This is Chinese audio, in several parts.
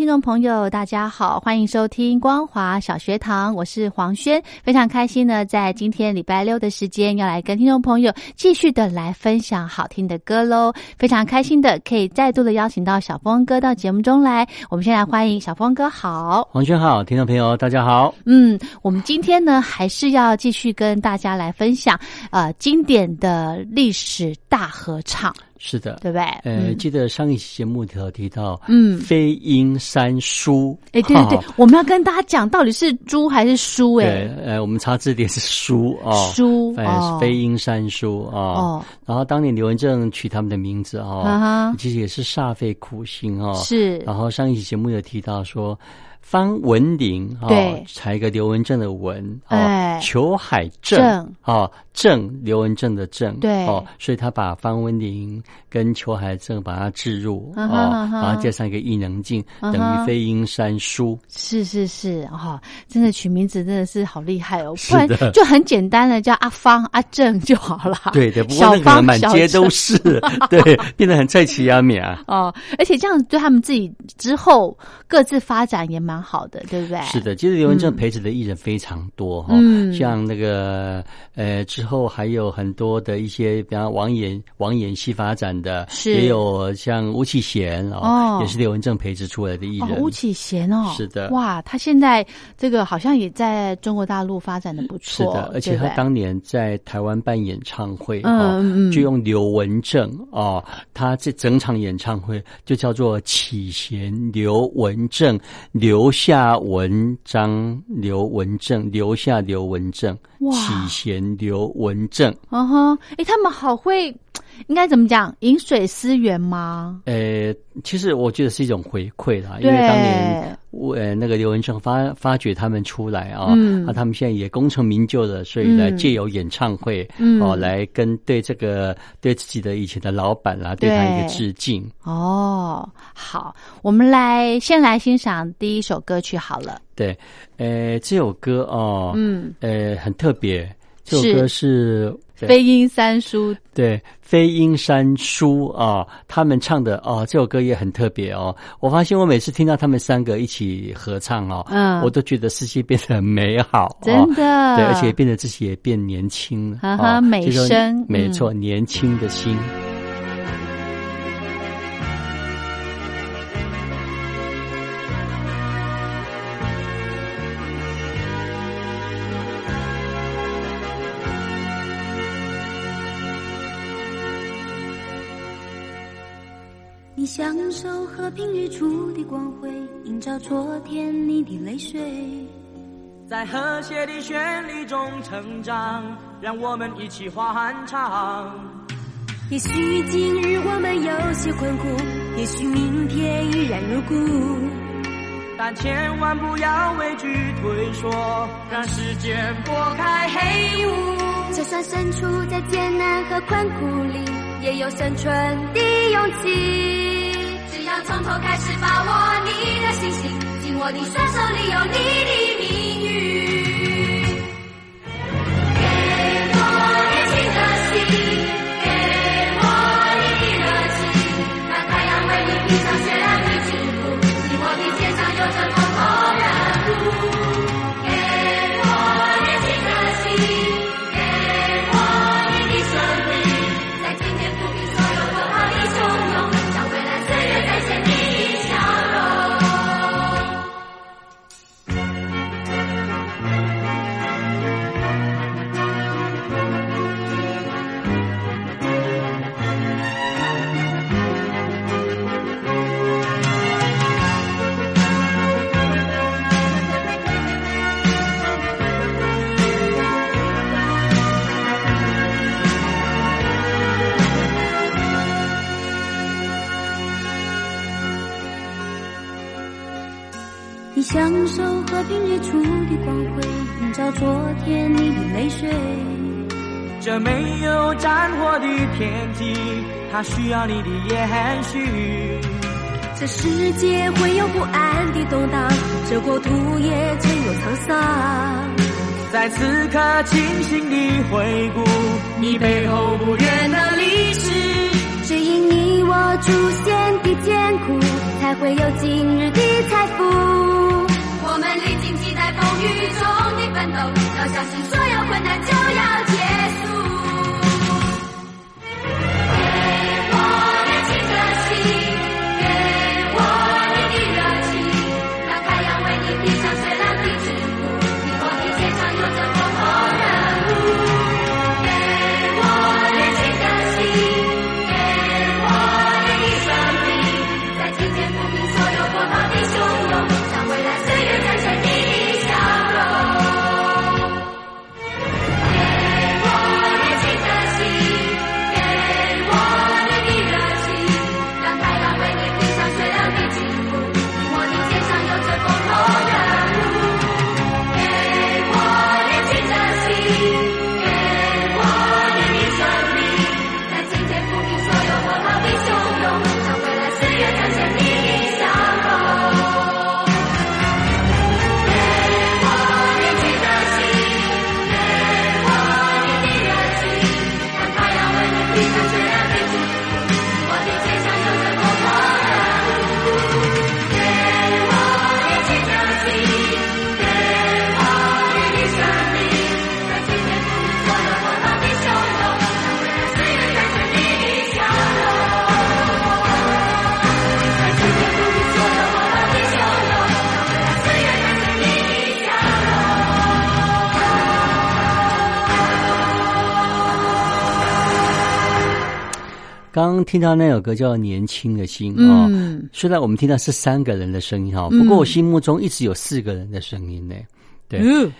听众朋友，大家好，欢迎收听光华小学堂，我是黄轩，非常开心呢，在今天礼拜六的时间，要来跟听众朋友继续的来分享好听的歌喽，非常开心的可以再度的邀请到小峰哥到节目中来，我们先来欢迎小峰哥。好，黄轩好，听众朋友大家好，嗯，我们今天呢还是要继续跟大家来分享呃经典的历史大合唱。是的，对不对？呃，记得上一期节目头提到，嗯，飞鹰山书，哎，对对 对，我们要跟大家讲到底是猪还是书？哎，呃，我们查字典是书啊，书，哎，飞鹰山书啊。哦，然后当年刘文正取他们的名字啊，其实也是煞费苦心啊。是，然后上一期节目有提到说。方文鼎啊，采一个刘文正的文啊，裘海正啊，正刘文正的正对哦，所以他把方文鼎跟裘海正把它置入啊，然后加上一个异能镜，等于飞鹰三叔。是是是哈，真的取名字真的是好厉害哦，不然就很简单的叫阿方阿正就好了。对的，不过那个满街都是，对，变得很菜奇亚米啊。哦，而且这样对他们自己之后各自发展也蛮。好的，对不对？是的，其实刘文正陪着的艺人非常多哈，像那个呃之后还有很多的一些，比方王演王演戏发展的，是。也有像吴启贤哦，也是刘文正培植出来的艺人。吴启贤哦，是的，哇，他现在这个好像也在中国大陆发展的不错，是的，而且他当年在台湾办演唱会嗯，就用刘文正哦，他这整场演唱会就叫做启贤刘文正。留下文章，刘文正，留下刘文正，启贤刘文正。嗯哼，哎，他们好会，应该怎么讲？饮水思源吗？呃，其实我觉得是一种回馈啦，因为当年。呃，那个刘文正发发掘他们出来啊，那他们现在也功成名就了，所以来借由演唱会哦，来跟对这个对自己的以前的老板啦，对他一个致敬。哦，好，我们来先来欣赏第一首歌曲好了。对，呃，这首歌哦，嗯，呃，很特别，这首歌是。飞鹰三叔，对，飞鹰三叔啊，他们唱的哦，这首歌也很特别哦。我发现我每次听到他们三个一起合唱哦，嗯，我都觉得世界变得很美好，真的，对，而且变得自己也变年轻了，哈哈，美声，没错，年轻的心。你平日出的光辉，映照昨天你的泪水，在和谐的旋律中成长，让我们一起欢唱。也许今日我们有些困苦，也许明天依然如故，但千万不要畏惧退缩，让时间拨开黑雾。就算身处在艰难和困苦里，也有生存的勇气。从头开始，把握你的信心，紧握你双手里有你的命运。这没有战火的天际，它需要你的延续。这世界会有不安的动荡，这国土也曾有沧桑。在此刻清醒地回顾你背后不远的历史。只因你我祖先的艰苦，才会有今日的财富。我们历经几代风雨中的要相信所有困难就要结束。刚刚听到那首歌叫《年轻的心》哦，嗯虽然我们听到是三个人的声音哈，不过我心目中一直有四个人的声音呢。对，嗯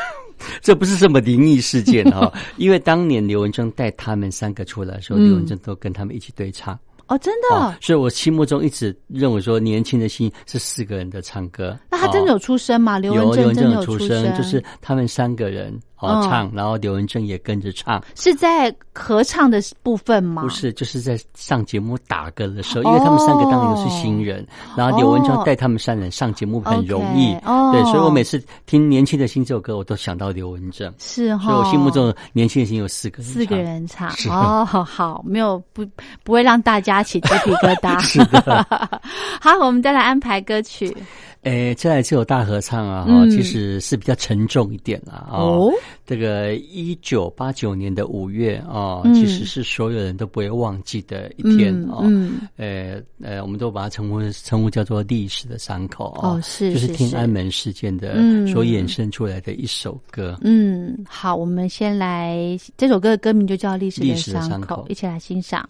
这不是什么灵异事件哈，因为当年刘文正带他们三个出来的时候，嗯刘文正都跟他们一起对唱。哦，真的哦，所以我心目中一直认为说，《年轻的心》是四个人的唱歌。他真的有出声吗？刘文正有出声，就是他们三个人哦嗯。唱，然后刘文正也跟着唱。是在合唱的部分吗？不是，就是在上节目打歌的时候，因为他们三个当年都是新人，然后刘文正带他们三人上节目很容易哦对，所以我每次听《年轻的心》这首歌，我都想到刘文正，是哈，所以我心目中《年轻的心》有四个人，四个，人唱。是。哦，好好，没有不不会让大家起鸡皮疙瘩。是的，好，我们再来安排歌曲诶，再来这首大合唱啊，哈、嗯其实是比较沉重一点啦，哦哦。这个一九八九年的五月哦，嗯其实是所有人都不会忘记的一天嗯哦。嗯呃呃，我们都把它称呼称呼叫做历史的伤口哦是就是天安门事件的嗯所衍生出来的一首歌。嗯，好，我们先来这首歌的歌名就叫《历史的伤口》，一起来欣赏。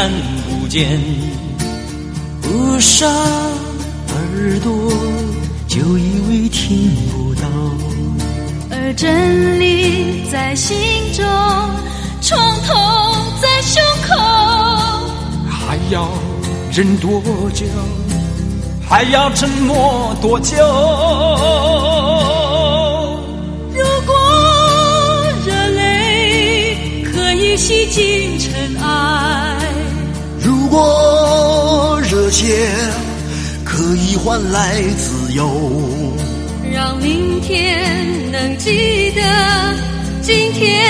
看不见；不上耳朵，就以为听不到，而真理在心中，创痛在胸口。还要忍多久？还要沉默多久？如果热泪可以洗净尘埃，如果热血可以换来自由，让明天能记得今天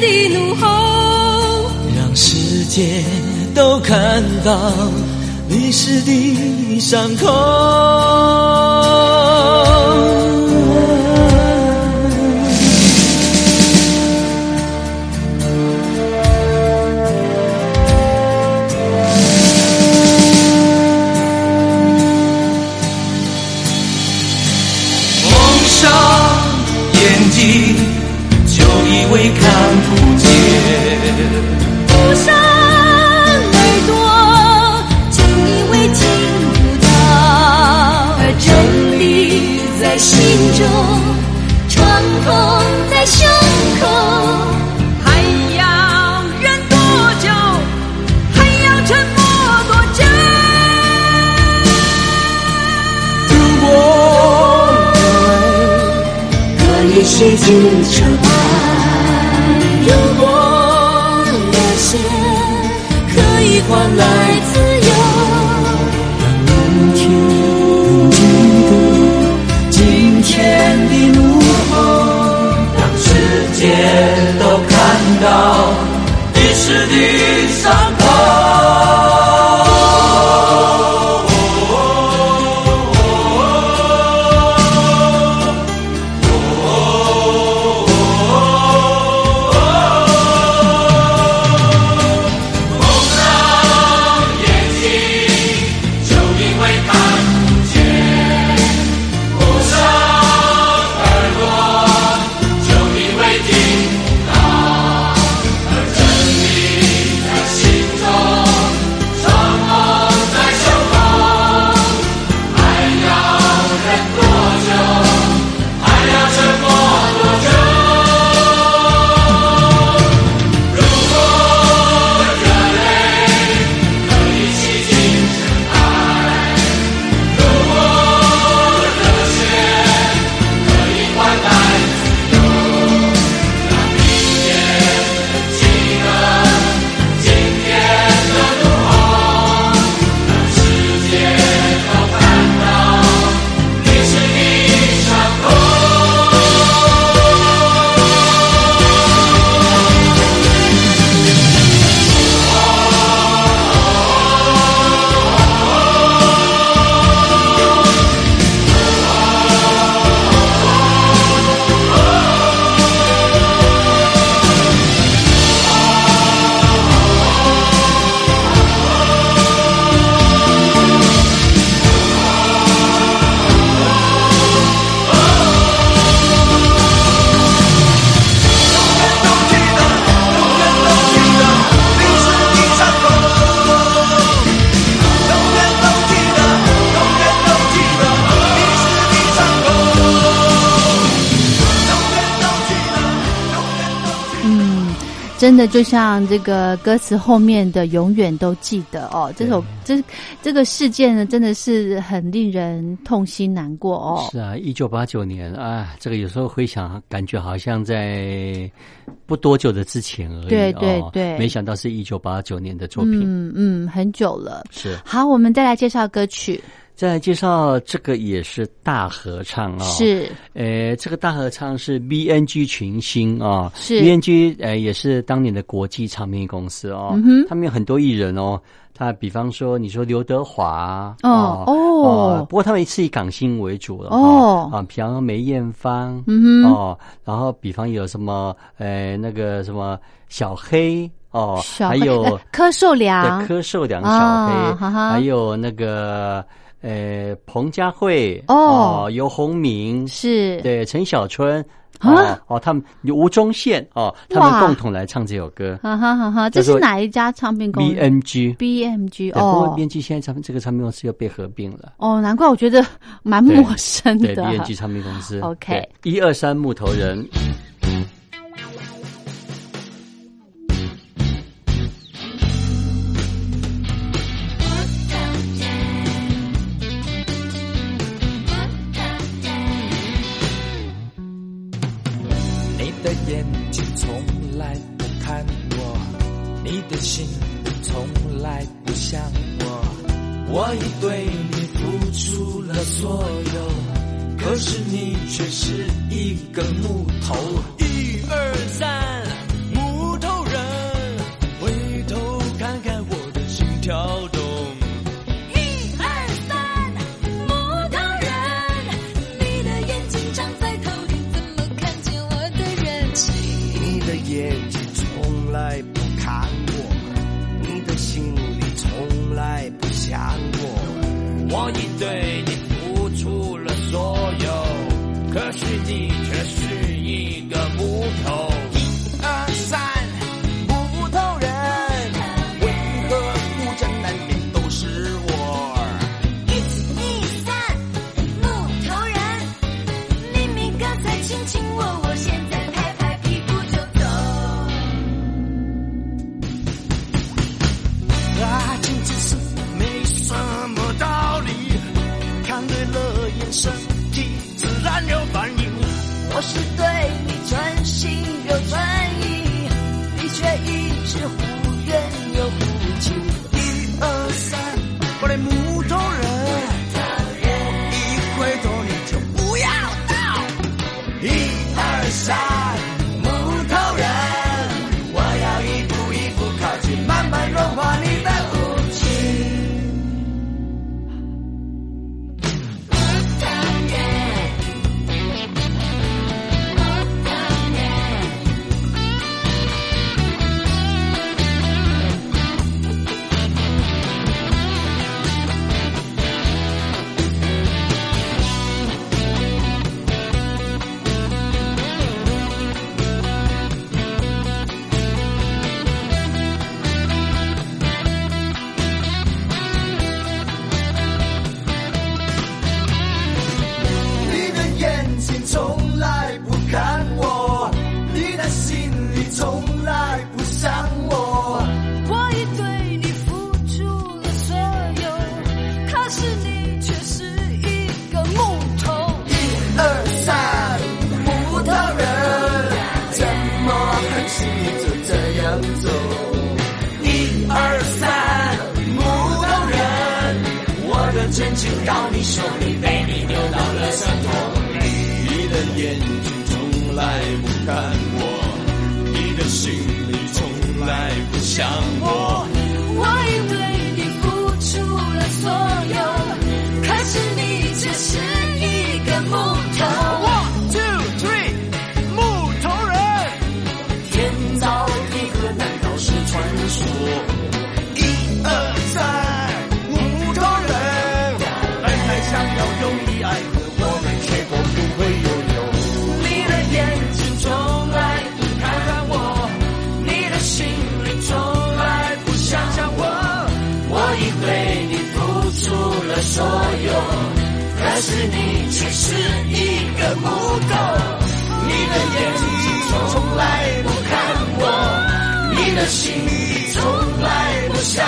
的怒吼，让世界都看到历史的伤口。心中，疼痛在胸口。还要忍多久？还要沉默多久？如果可以洗净尘历史的真的就像这个歌词后面的“永远都记得”哦，这首这这个事件呢，真的是很令人痛心难过哦。是啊，一九八九年啊，这个有时候回想，感觉好像在不多久的之前而已。对对哦对没想到是一九八九年的作品。嗯嗯，很久了。是，好，我们再来介绍歌曲。再来介绍这个也是大合唱哦。是，呃，这个大合唱是 BNG 群星啊、是。BNG 呃也是当年的国际唱片公司哦，嗯他们有很多艺人哦。他比方说，你说刘德华哦哦。不过他们是以港星为主了哦。啊，比方说梅艳芳，嗯哼。哦，然后比方有什么呃那个什么小黑哦，还有呃 柯受良。柯受良小啊黑，哈哈。还有那个呃彭佳慧哦尤鸿明是，对陈小春啊哦，他们吴宗宪哦，他们共同来唱这首歌。哈哈哈哈，这是哪一家唱片公司？B M G B M G 哦，B M G 现在唱这个唱片公司又被合并了。哦，难怪我觉得蛮陌生的。对，B M G 唱片公司。OK，一二三木头人。你从来不像我。我已对你付出了所有，可是你却是一个木头。真情到你手里，被你丢到了垃圾桶里。你的眼睛从来不看我，你的心里从来不想我。我所有，可是你却是一个木头。你的眼睛从来不看我，你的心里从来不想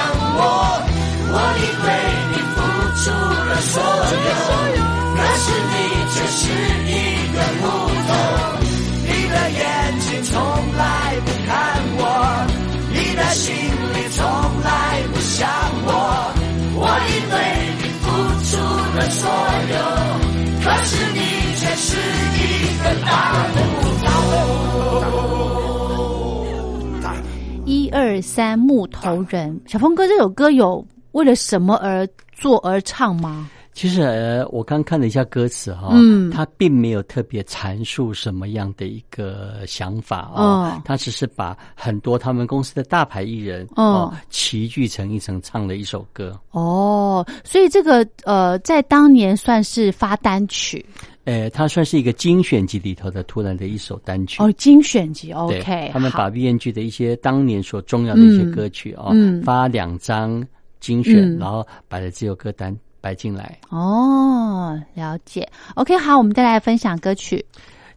头人，小峰哥，这首歌有为了什么而做而唱吗？其实呃，我刚看了一下歌词哈，嗯，他并没有特别阐述什么样的一个想法啊，他只是把很多他们公司的大牌艺人哦。齐聚成一层唱了一首歌。哦，所以这个呃，在当年算是发单曲。呃，它算是一个精选集里头的突然的一首单曲。哦，精选集，OK，他们把好。B N G 的一些当年所重要的一些歌曲哦，嗯发两张精选，嗯。然后把这自由歌单摆进来。哦，了解，OK，好，我们再来分享歌曲，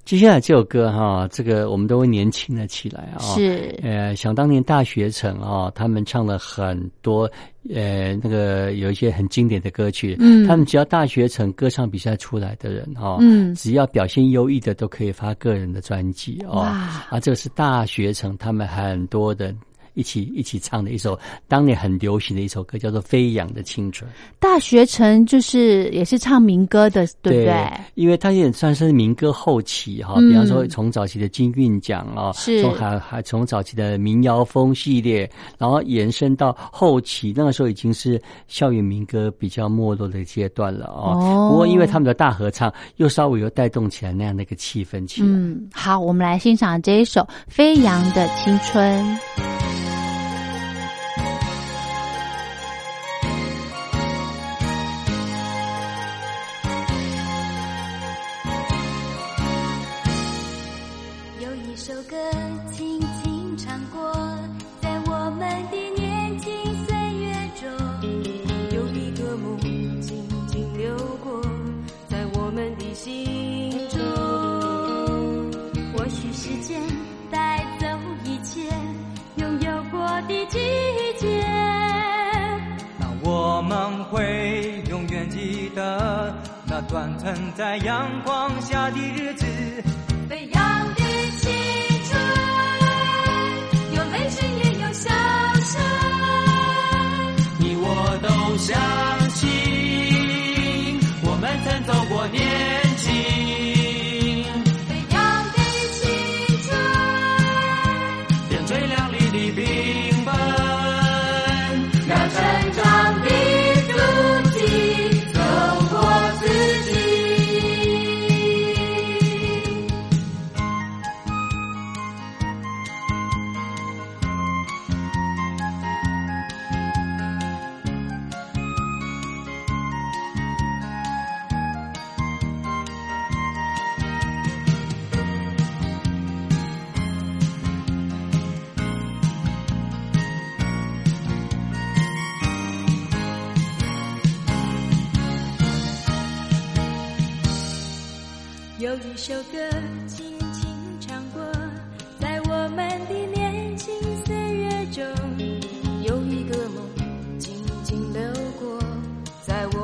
接下来这首歌哈、这个我们都会年轻了起来啊、是呃，想当年大学城啊、他们唱了很多呃那个有一些很经典的歌曲。嗯他们只要大学城歌唱比赛出来的人哈、嗯只要表现优异的都可以发个人的专辑哦。哇啊，这个是大学城他们很多人一起一起唱的一首当年很流行的一首歌，叫做《飞扬的青春》。大学城就是也是唱民歌的，对不对？因为它也算是民歌后期哈，嗯比方说从早期的金韵奖啊，是从还还从早期的民谣风系列，然后延伸到后期，那个时候已经是校园民歌比较没落的阶段了哦。哦不过因为他们的大合唱，又稍微又带动起来那样的一个气氛起来。嗯，好，我们来欣赏这一首《飞扬的青春》。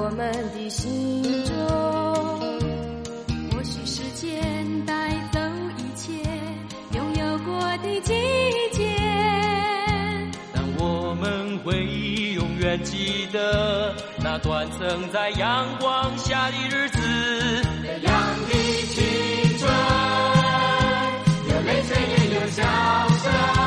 我们的心中。或许时间带走一切拥有过的季节，但我们会永远记得那段曾在阳光下的日子。飞扬的青春，有泪水也有笑声。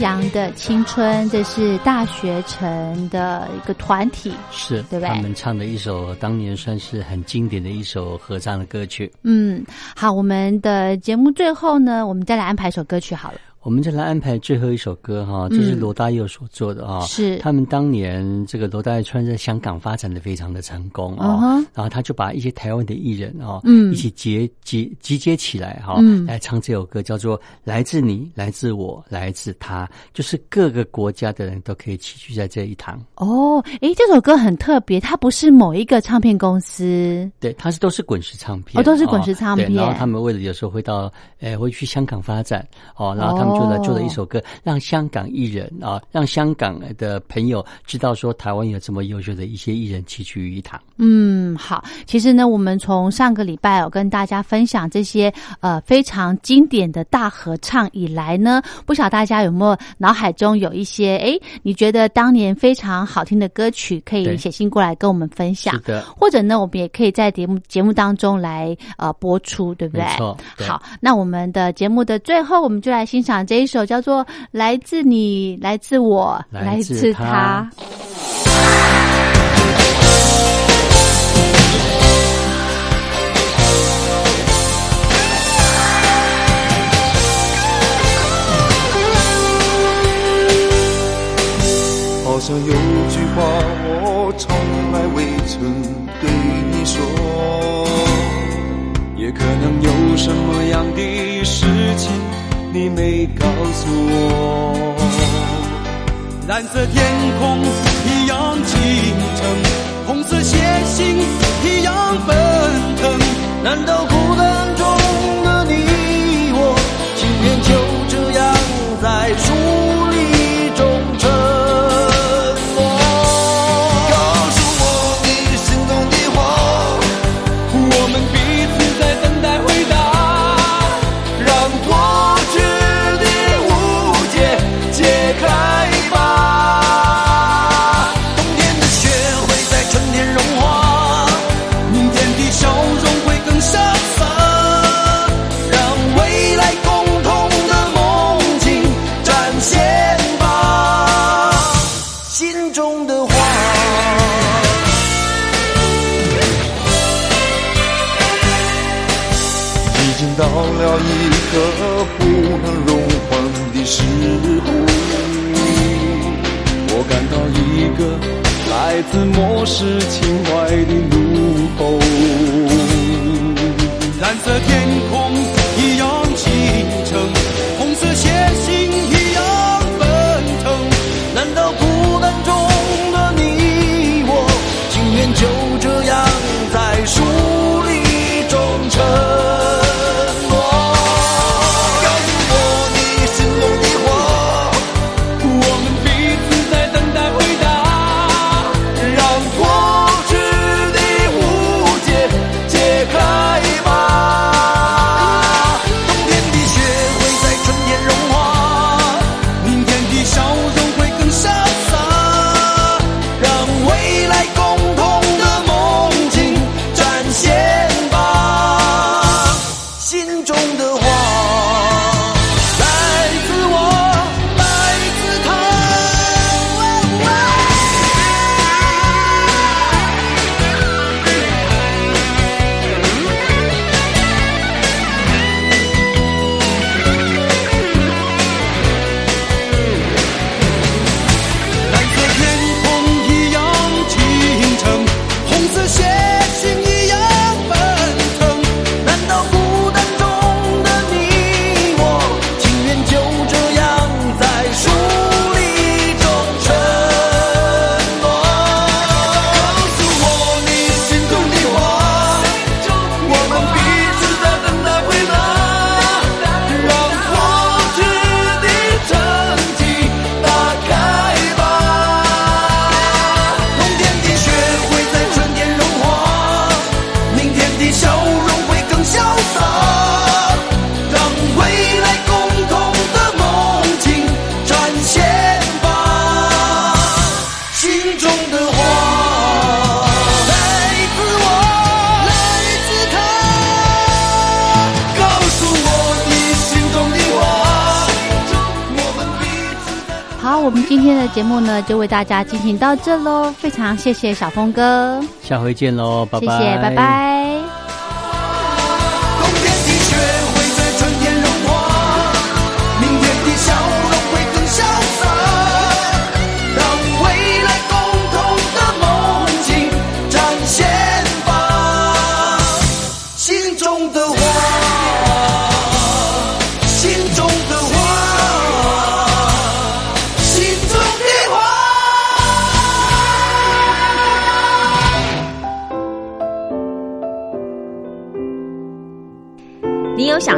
扬的青春，这是大学城的一个团体，是，对不对他们唱的一首当年算是很经典的一首合唱的歌曲。嗯，好，我们的节目最后呢，我们再来安排一首歌曲好了。我们再来安排最后一首歌哈，这是罗大佑所做的啊。是他们当年这个罗大佑川在香港发展的非常的成功啊，然后他就把一些台湾的艺人啊，嗯，一起结集集结起来哈，来唱这首歌，叫做《来自你，来自我，来自他》，就是各个国家的人都可以齐聚在这一堂。哦，诶，这首歌很特别，它不是某一个唱片公司，对，它是都是滚石唱片，哦，都是滚石唱片。然后他们为了有时候会到，诶，会去香港发展，哦，然后他们。就来做了一首歌，让香港艺人啊，让香港的朋友知道说台湾有这么优秀的一些艺人齐聚一堂。嗯，好。其实呢，我们从上个礼拜哦跟大家分享这些呃非常经典的大合唱以来呢，不晓大家有没有脑海中有一些哎，你觉得当年非常好听的歌曲，可以写信过来跟我们分享。是的。或者呢，我们也可以在节目节目当中来呃播出，对不对？没错。好，那我们的节目的最后，我们就来欣赏。这一首叫做《来自你，来自我，来自他》。好像有句话我从来未曾对你说，也可能有什么样的事情。你没告诉我，蓝色天空一样清澈，红色血腥一样奔腾，难道孤单中的你我，情愿就这样在输？来自漠视情怀的怒吼，蓝色天空节目呢，就为大家进行到这喽。非常谢谢小峰哥，下回见喽，拜拜，谢谢，拜拜。